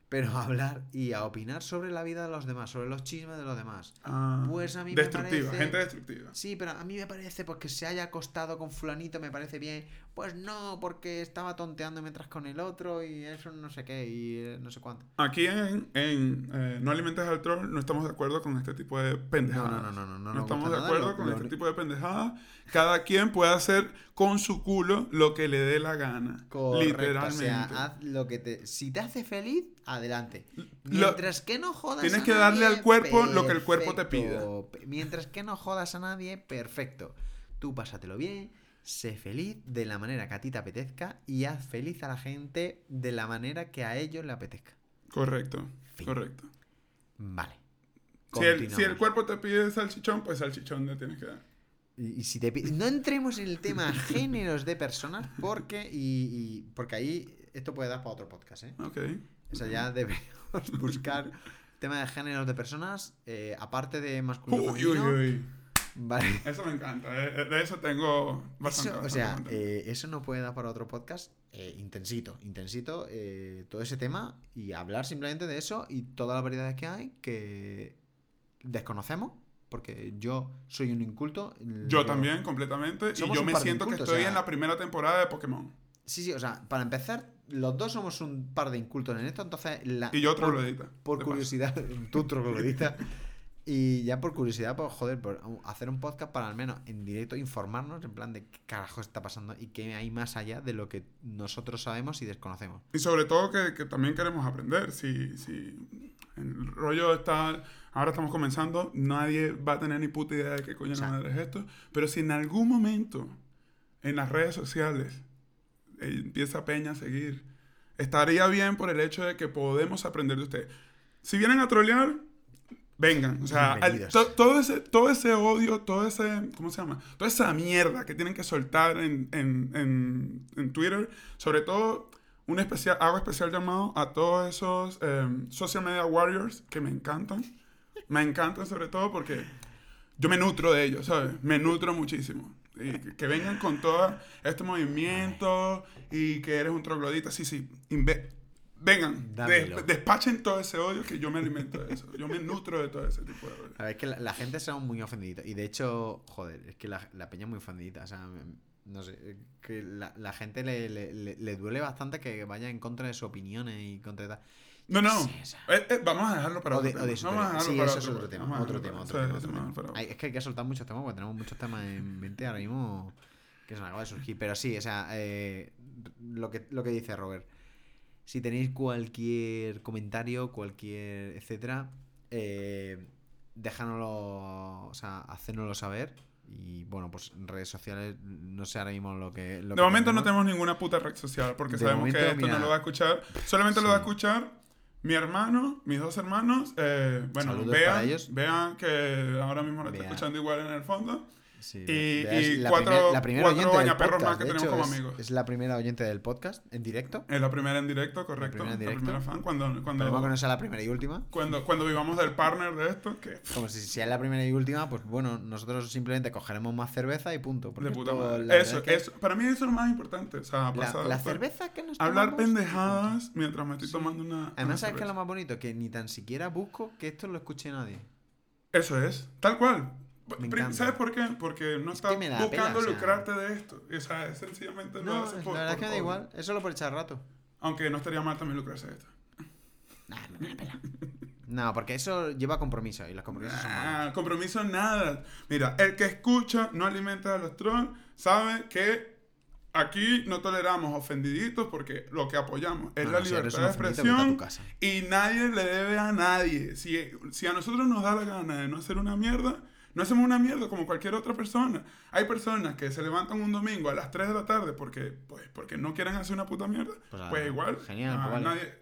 pero a hablar y a opinar sobre la vida de los demás, sobre los chismes de los demás. Ah, pues a mí me parece... gente destructiva. Sí, pero a mí me parece pues que se haya acostado con fulanito me parece bien. Pues no, porque estaba tonteando mientras con el otro y eso no sé qué y eh, no sé cuánto. Aquí en, en eh, No alimentes al troll no estamos de acuerdo con este tipo de pendejadas. No, no, no, no. No, no estamos de acuerdo con este tipo de pendejadas. Cada quien puede hacer con su culo lo que le dé la gana. literalmente. O sea, haz lo que te... Si te hace feliz, adelante. Mientras que no jodas Tienes que darle al cuerpo lo que el cuerpo te pida. Mientras que no jodas a nadie, perfecto. Tú pásatelo bien, sé feliz de la manera que a ti te apetezca y haz feliz a la gente de la manera que a ellos le apetezca. Correcto, correcto. Vale. Si el, si el, cuerpo te pide salchichón, pues salchichón le tienes que dar. Y, si te no entremos en el tema géneros de personas porque y, porque ahí esto puede dar para otro podcast, ¿eh? Ok. O sea, ya deberíamos buscar tema de géneros de personas, eh, aparte de masculino. Uy, uy, uy. Vale. Eso me encanta. Eh, eh, de eso tengo bastante. o sea, eso no puede dar para otro podcast. intensito, intensito todo ese tema y hablar simplemente de eso y todas las variedades que hay que desconocemos porque yo soy un inculto. Yo también, completamente. Y yo me siento que estoy en la primera temporada de Pokémon. Sí, sí, o sea, para empezar, los dos somos un par de incultos en esto, entonces... La, y yo otro por, Por curiosidad, tú troglodita. y ya por curiosidad, pues joder, por hacer un podcast para al menos en directo informarnos en plan de qué carajo está pasando y qué hay más allá de lo que nosotros sabemos y desconocemos. Y sobre todo que, que también queremos aprender. Si, si el rollo está ahora estamos comenzando, nadie va a tener ni puta idea de qué coño madre es esto, pero si en algún momento en las redes sociales empieza Peña a seguir. Estaría bien por el hecho de que podemos aprender de usted. Si vienen a trolear, vengan. O sea, todo, ese, todo ese odio, todo ese, ¿cómo se llama? Toda esa mierda que tienen que soltar en, en, en, Twitter, sobre todo un especial, hago especial llamado a todos esos em, social media warriors que me encantan. Me encantan sobre todo porque yo me nutro de ellos, ¿sabes? Me nutro muchísimo que vengan con todo este movimiento y que eres un troglodita. Sí, sí. vengan, despachen todo ese odio que yo me alimento de eso. Yo me nutro de todo ese tipo de odio. A ver, es que la, gente se muy ofendida. Y de hecho, joder, es que la, la peña es muy ofendida. O sea, no sé, que la, la gente le, le, le, duele bastante que vaya en contra de sus opiniones y contra de no, no. Eh, eh, vamos a dejarlo para otro tema. sí, eso es otro tema. Otro tema, otro tema. es que hay que soltar muchos temas porque tenemos muchos temas en mente ahora mismo que se nos acaba de surgir. Pero sí, o sea, eh, lo, que, lo que dice Robert. Si tenéis cualquier comentario, cualquier etcétera, eh, déjanoslo, o sea, hacérnoslo saber. Y bueno, pues en redes sociales, no sé ahora mismo lo que. de momento no tenemos ninguna puta red social porque sabemos que esto no lo va a escuchar. Solamente lo va a escuchar mi hermano, mis dos hermanos, eh, bueno, vean, vean que ahora mismo lo estoy escuchando igual en el fondo y, cuatro, la primera cuatro más que tenemos como amigos. Es la primera oyente del podcast en directo. Es la primera en directo, correcto. La primera, en directo. fan. Cuando, cuando, que no sea la primera y última. Cuando, cuando vivamos del partner de esto, que... Como si, si es la primera y última, pues bueno, nosotros simplemente cogeremos más cerveza y punto. De puta madre. Eso, eso, para mí eso es lo más importante. O sea, la, cerveza que nos Hablar pendejadas mientras me estoy tomando una. Además, ¿sabes qué es lo más bonito? Que ni tan siquiera busco que esto lo escuche nadie. Eso es, tal cual. ¿Sabes por qué? Porque no estás buscando lucrarte de esto. O sea, sencillamente no, lo haces por, La verdad es que me da igual, es solo por echar rato. Aunque no estaría mal también lucrarse de esto. Nah, no me la pela. No, porque eso lleva compromiso y los compromisos son malos. compromiso nada. Mira, el que escucha no alimenta a los trolls, sabe que aquí no toleramos ofendiditos porque lo que apoyamos es la libertad de expresión y nadie le debe a nadie. Si, si a nosotros nos da la gana de no hacer una mierda, no hacemos una mierda como cualquier otra persona. Hay personas que se levantan un domingo a las 3 de la tarde porque, pues, porque no quieren hacer una puta mierda. Pues, pues igual. Genial, pues nadie,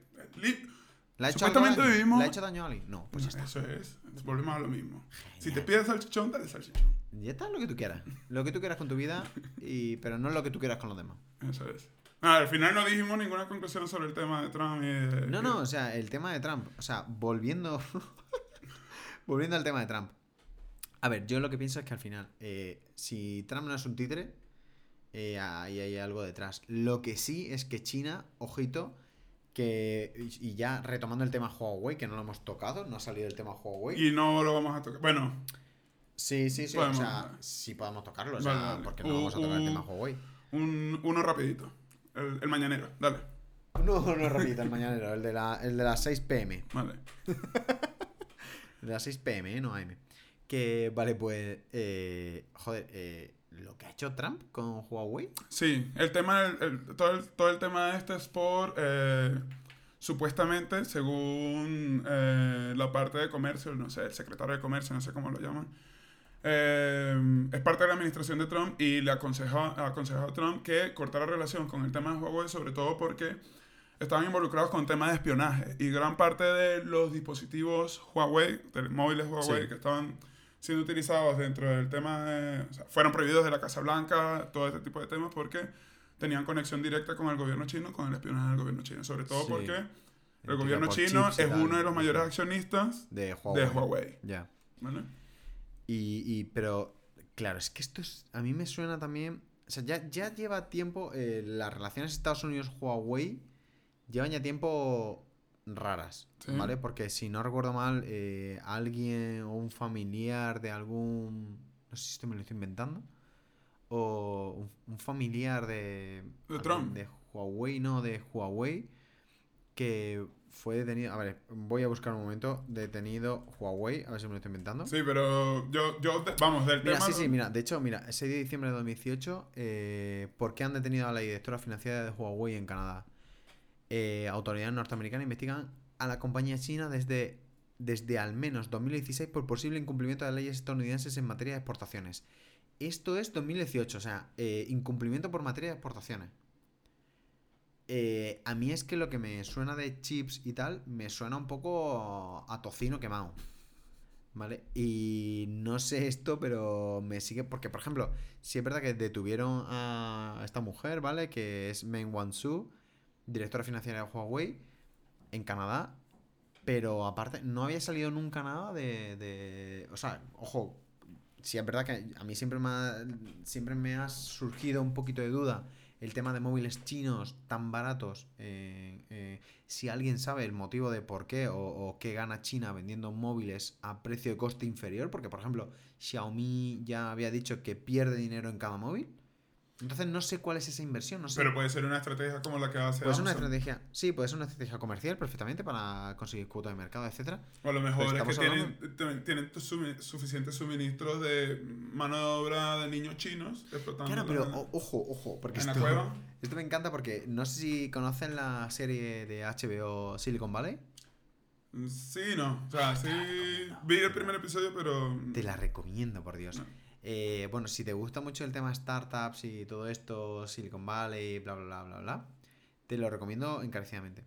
¿La Supuestamente hecho vivimos. ¿Le ha hecho daño a alguien? No, pues ya está. Eso es. Volvemos a lo mismo. Si te pides salchichón, dale salchichón. Ya está lo que tú quieras. Lo que tú quieras con tu vida, y... pero no lo que tú quieras con los demás. Eso es. Ah, al final no dijimos ninguna conclusión sobre el tema de Trump y de... No, no, o sea, el tema de Trump. O sea, volviendo. volviendo al tema de Trump. A ver, yo lo que pienso es que al final, eh, si Trump no es un títere, eh, ahí hay algo detrás. Lo que sí es que China, ojito, que. Y ya retomando el tema Huawei, que no lo hemos tocado, no ha salido el tema Huawei. Y no lo vamos a tocar. Bueno. Sí, sí, sí. O sea, sí podemos tocarlo, o sea, porque no vamos a tocar el tema Huawei. Un, uno rapidito. El, mañanero, dale. No, uno rapidito, el mañanero, el de, la, el de las 6 pm. Vale. el de las 6 pm, ¿eh? no AM. Que, vale, pues, eh, joder, eh, lo que ha hecho Trump con Huawei. Sí, el tema, todo, el, todo el tema de este es por, eh, supuestamente, según la parte de comercio, no sé, el secretario de comercio, no sé cómo lo llaman, es parte de la administración de Trump y le aconsejó, aconsejó a Trump que cortara relación con el tema de Huawei, sobre todo porque estaban involucrados con temas de espionaje y gran parte de los dispositivos Huawei, móviles Huawei que estaban siendo utilizados dentro del tema de, o sea, fueron prohibidos de la Casa Blanca, todo este tipo de temas, porque tenían conexión directa con el gobierno chino, con el espionaje del gobierno chino, sobre todo porque El gobierno chino es uno de los mayores accionistas de Huawei. Ya. Y, pero, claro, es que esto es, a mí me suena también... O sea, ya, ya lleva tiempo, eh, las relaciones Estados Unidos-Huawei llevan ya tiempo raras, ¿vale? Porque si no recuerdo mal, eh, alguien o un familiar de algún... No sé si esto me lo estoy inventando. O un, familiar de... De Trump. De Huawei, no, de Huawei que fue detenido. A ver, voy a buscar un momento. Detenido Huawei, a ver si me lo estoy inventando. Sí, pero yo, yo vamos, del tema. Sí, sí, mira, de hecho, mira, ese de diciembre de 2018, eh, ¿por qué han detenido a la directora financiera de Huawei en Canadá? Eh, autoridades norteamericanas investigan a la compañía china desde, desde al menos 2016 por posible incumplimiento de leyes estadounidenses en materia de exportaciones. Esto es 2018, o sea, eh, incumplimiento por materia de exportaciones. Eh, a mí es que lo que me suena de chips y tal, me suena un poco a tocino quemado. ¿Vale? Y no sé esto, pero me sigue. Porque, por ejemplo, si es verdad que detuvieron a esta mujer, ¿vale? Que es Meng Wanzhou, directora financiera de Huawei, en Canadá. Pero aparte, no había salido nunca nada de. de o sea, ojo, si es verdad que a mí siempre me siempre me ha surgido un poquito de duda el tema de móviles chinos tan baratos, eh, eh, si alguien sabe el motivo de por qué o, qué gana China vendiendo móviles a precio de coste inferior, porque por ejemplo Xiaomi ya había dicho que pierde dinero en cada móvil, entonces no sé cuál es esa inversión, no sé. Pero puede ser una estrategia como la que hace Puede ser una estrategia, sí, puede ser una estrategia comercial perfectamente para conseguir cuota de mercado, etcétera. O a lo mejor es que tienen, tienen suficientes suministros de mano de obra de niños chinos explotando. Claro, pero ojo, ojo, porque esto, esto me encanta porque no sé si conocen la serie de HBO Silicon Valley. Sí, no. O sea, sí vi el primer episodio, pero... Te la recomiendo, por Dios. Eh, bueno, si te gusta mucho el tema startups y todo esto, Silicon Valley, bla, bla, bla, bla, bla, te lo recomiendo encarecidamente.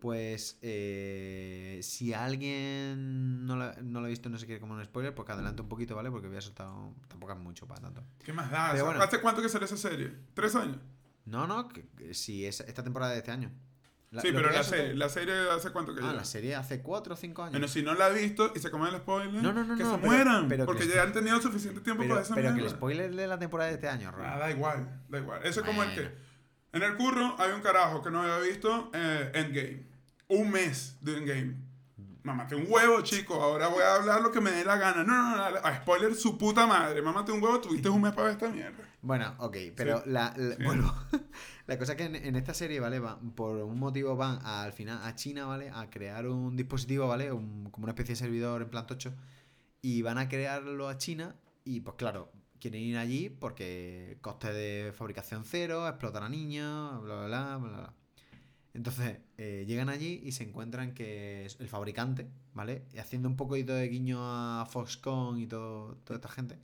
Pues eh, si alguien no lo, no lo, ha visto no se quiere como un spoiler, pues adelante un poquito, ¿vale? Porque había soltado, tampoco es mucho para tanto. ¿Qué más da? ¿Hace cuánto que sale esa serie? ¿Tres años? No, no, si es esta temporada de este año sí, pero la serie, la serie hace cuánto que Ah, la serie hace 4 o 5 años. Bueno, si no la ha visto y se come el spoiler, no, no, no, que se mueran. porque ya han tenido suficiente tiempo para esa Pero que el spoiler de la temporada de este año, Ah, da igual, da igual. Eso es como el que. En el curro hay un carajo que no había visto eh, Endgame. Un mes de Endgame. Mámate un huevo, chico. Ahora voy a hablar lo que me dé la gana. No, no, no. A spoiler su puta madre. Mámate un huevo. Tuviste un mes para ver esta mierda. Bueno, ok. Pero la, Bueno, la cosa es que en, esta serie, ¿vale? por un motivo van al final a China, ¿vale? A crear un dispositivo, ¿vale? como una especie de servidor en plan tocho. Y van a crearlo a China. Y pues claro, quieren ir allí porque coste de fabricación cero, explotar a niños, bla, bla, bla, bla, bla. Entonces, eh, llegan allí y se encuentran que el fabricante, ¿vale? Haciendo un poquito de guiño a Foxconn y todo, toda esta gente.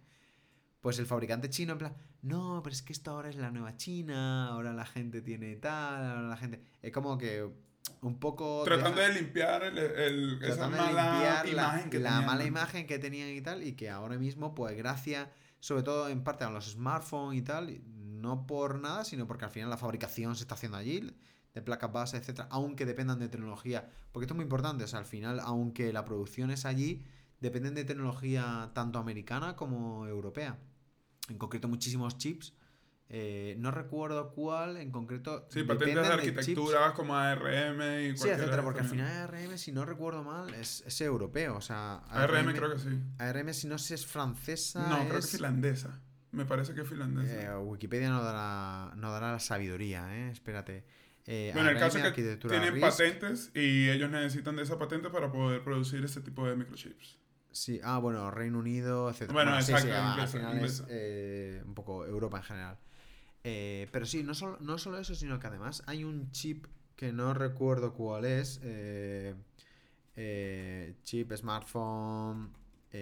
Pues el fabricante chino, en plan, no, pero es que esto ahora es la nueva China, ahora la gente tiene tal, ahora la gente. Es como que un poco. Tratando de, limpiar el, esa mala imagen que la mala imagen que tenían y tal, y que ahora mismo, pues gracias, sobre todo en parte a los smartphones y tal, no por nada, sino porque al final la fabricación se está haciendo allí de placas base, etcétera, aunque dependan de tecnología. Porque esto es muy importante, o sea, al final, aunque la producción es allí, dependen de tecnología tanto americana como europea. En concreto, muchísimos chips. Eh, no recuerdo cuál en concreto. Sí, patentes de arquitectura como ARM y Sí, etcétera, porque al final ARM, si no recuerdo mal, es, es europeo. O sea, ARM, creo que sí. ARM, si no sé, es francesa. No, creo que es finlandesa. Me parece que es finlandesa. Eh, Wikipedia no dará, no dará la sabiduría, ¿eh? Espérate. Eh, bueno, el caso es que tienen patentes y ellos necesitan de esa patente para poder producir ese tipo de microchips. Sí, ah, bueno, Reino Unido, etc. Bueno, exacto, al final es eh, un poco Europa en general. Eh, pero sí, no solo, no solo eso, sino que además hay un chip que no recuerdo cuál es. chip, smartphone,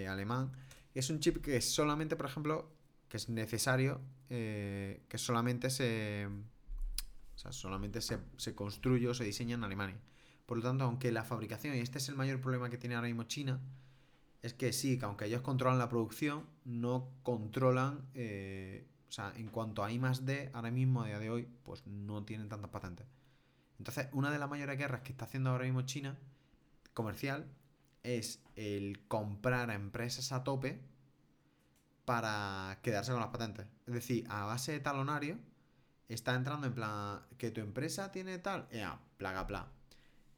alemán. Es un chip que solamente, por ejemplo, que es necesario, que solamente se o sea, solamente se, construye o se diseña en Alemania. Por lo tanto, aunque la fabricación, y este es el mayor problema que tiene ahora mismo China, es que sí, que aunque ellos controlan la producción, no controlan, eh, o sea, en cuanto a I más D, ahora mismo, a día de hoy, pues no tienen tantas patentes. Entonces, una de las mayores guerras que está haciendo ahora mismo China, comercial, es el comprar a empresas a tope para quedarse con las patentes. Es decir, a base de talonario, está entrando en plan que tu empresa tiene tal, ya, plaga, plaga.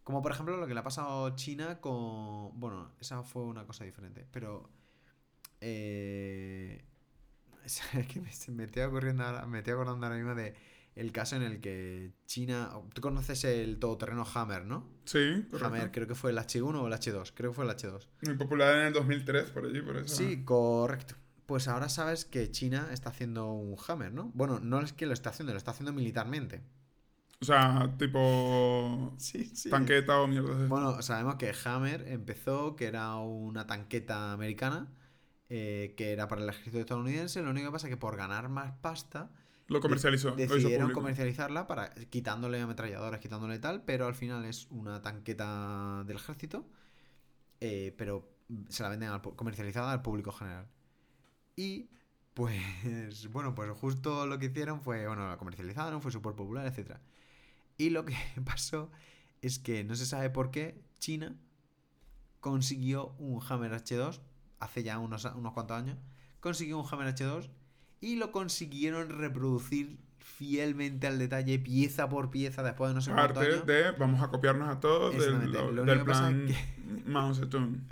Como por ejemplo lo que le ha pasado a China con. Bueno, esa fue una cosa diferente. Pero. Eh, es que me, estoy ocurriendo ahora, me estoy acordando ahora mismo de el caso en el que China. Tú conoces el todoterreno Hammer, ¿no? Sí, correcto. Hammer, creo que fue el H1 o el H2. Creo que fue el H2. Muy popular en el 2003, por allí, por eso. Sí, correcto. Pues ahora sabes que China está haciendo un Hammer, ¿no? Bueno, no es que lo está haciendo, lo está haciendo militarmente. O sea, tipo. Sí, sí. Tanqueta o mierda. Bueno, sabemos que Hammer empezó, que era una tanqueta americana, eh, que era para el ejército estadounidense. Lo único que pasa es que por ganar más pasta. Lo comercializó. Decidieron comercializarla para quitándole ametralladoras, quitándole tal, pero al final es una tanqueta del ejército, eh, pero se la venden comercializada al público general. Y pues, bueno, pues justo lo que hicieron fue, bueno, la comercializaron, fue súper popular, etcétera. Y lo que pasó es que no se sabe por qué China consiguió un Hammer H2 hace ya unos, unos cuantos años. Consiguió un Hammer H2 y lo consiguieron reproducir fielmente al detalle, pieza por pieza, después de no sé cuántos años. de vamos a copiarnos a todos del, del plan que... Mao Zedong.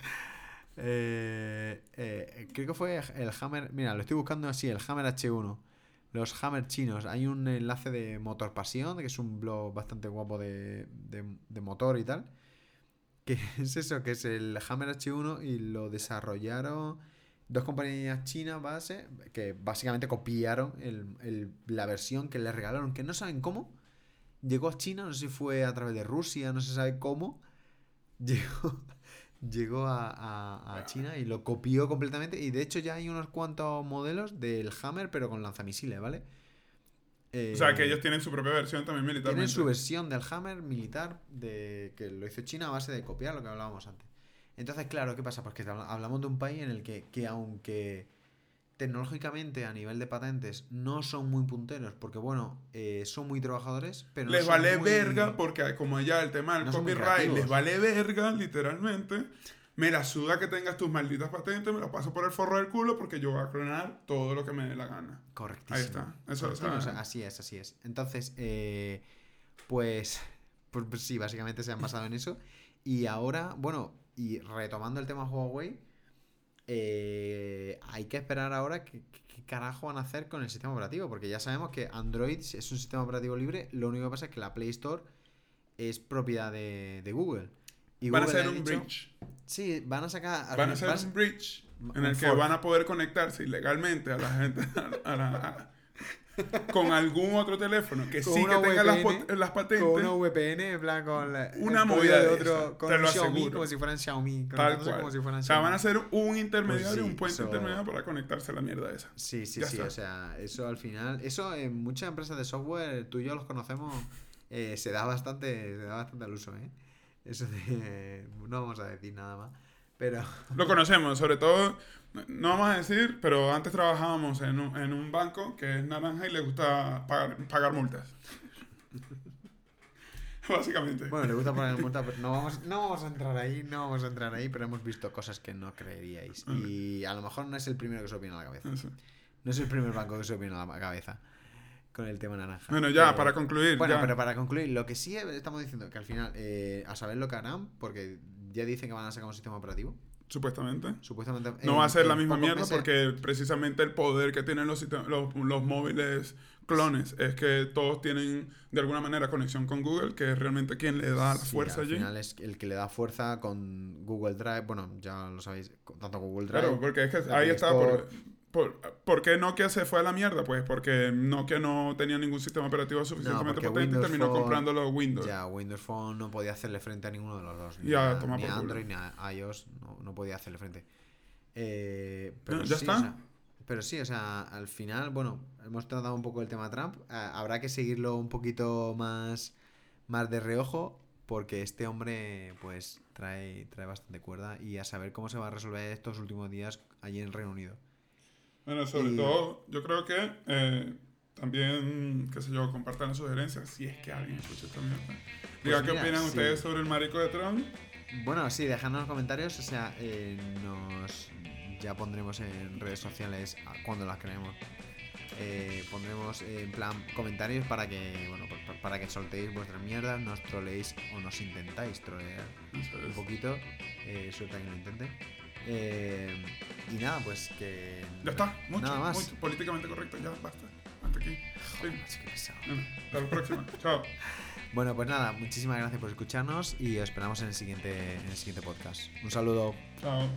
Eh, eh, creo que fue el Hammer. Mira, lo estoy buscando así: el Hammer H1 los Hammer chinos. Hay un enlace de Motor Pasión, que es un blog bastante guapo de, motor y tal. Que es eso, que es el Hammer H1 y lo desarrollaron dos compañías chinas base, que básicamente copiaron la versión que les regalaron, que no saben cómo. Llegó a China, no sé si fue a través de Rusia, no se sabe cómo. Llegó, llegó a, China y lo copió completamente. Y de hecho ya hay unos cuantos modelos del Hammer, pero con lanzamisiles, ¿vale? o sea, que ellos tienen su propia versión también militar. Tienen su versión del Hammer militar de que lo hizo China a base de copiar lo que hablábamos antes. Entonces, claro, ¿qué pasa? Pues que hablamos de un país en el que, que aunque tecnológicamente a nivel de patentes no son muy punteros porque bueno eh, son muy trabajadores pero les vale verga porque como ya el tema del copyright les vale verga literalmente. Me la suda que tengas tus malditas patentes me lo paso por el forro del culo porque yo voy a clonar todo lo que me dé la gana. Correctísimo. Ahí está Eso, así es así es. Entonces eh, pues, pues sí básicamente se han basado en eso. Y ahora bueno y retomando el tema Huawei eh, hay que esperar ahora qué, carajo van a hacer con el sistema operativo, porque ya sabemos que Android es un sistema operativo libre, lo único que pasa es que la Play Store es propiedad de, Google. Y van a hacer un bridge. Sí, van a sacar... Van a hacer un bridge en el que van a poder conectarse ilegalmente a la gente, a la, con algún otro teléfono que sí que tenga las, las, patentes. Con una VPN, en plan, con una movida de otro. con te lo Xiaomi, aseguro. como si fueran Xiaomi. Tal cual. Como si fueran o sea, van a ser un intermediario, pues un puente intermediario para conectarse a la mierda esa. Sí, sí, sí. O sea, eso al final. Eso en muchas empresas de software, tú y yo los conocemos, eh, se da bastante, se da bastante al uso, ¿eh? Eso de. no vamos a decir nada más. Pero... Lo conocemos, sobre todo no vamos a decir, pero antes trabajábamos en un, en un banco que es naranja y le gusta pagar, pagar multas. Básicamente. Bueno, le gusta pagar multas, pero no vamos, no vamos a entrar ahí, no vamos a entrar ahí, pero hemos visto cosas que no creeríais. Y a lo mejor no es el primero que se opina a la cabeza. No es el primer banco que se opina a la cabeza con el tema naranja. Bueno, ya, para concluir. Bueno, pero para concluir, lo que sí estamos diciendo, que al final, eh, a saber lo que harán, porque ya dicen que van a sacar un sistema operativo. Supuestamente. Supuestamente. No va a ser la misma mierda porque precisamente el poder que tienen los, los, los, móviles clones es que todos tienen de alguna manera conexión con Google, que es realmente quien le da la fuerza al allí. Al final es el que le da fuerza con Google Drive. Bueno, ya lo sabéis, tanto Google Drive. Claro, porque es que ahí está. Por, ¿Por, qué Nokia se fue a la mierda? Pues porque Nokia no tenía ningún sistema operativo suficientemente potente y terminó comprando los Windows. Ya, Windows Phone no podía hacerle frente a ninguno de los dos. Ni, a, Android ni a iOS no, podía hacerle frente. Eh, pero ya está. pero sí, o sea, al final, bueno, hemos tratado un poco el tema Trump. habrá que seguirlo un poquito más, más de reojo porque este hombre pues trae, trae bastante cuerda y a saber cómo se va a resolver estos últimos días allí en Reino Unido. Bueno, sobre todo, yo creo que eh, también, qué sé yo, compartan sugerencias si es que alguien escucha esta mierda. Diga pues qué opinan ustedes sobre el marico de Trump. Bueno, sí, dejadnos los comentarios, o sea, eh, nos ya pondremos en redes sociales cuando las creemos. Eh, pondremos en plan comentarios para que bueno para que soltéis vuestras mierdas, nos troleéis o nos intentáis trolear un poquito, eh, suelta que lo intente. Eh, y nada, pues que. Ya está, mucho, nada más. políticamente correcto, ya basta. Hasta aquí. Joder, qué pesado. hasta la próxima. Chao. Bueno, pues nada, muchísimas gracias por escucharnos y os esperamos en el siguiente, en el siguiente podcast. Un saludo. Chao.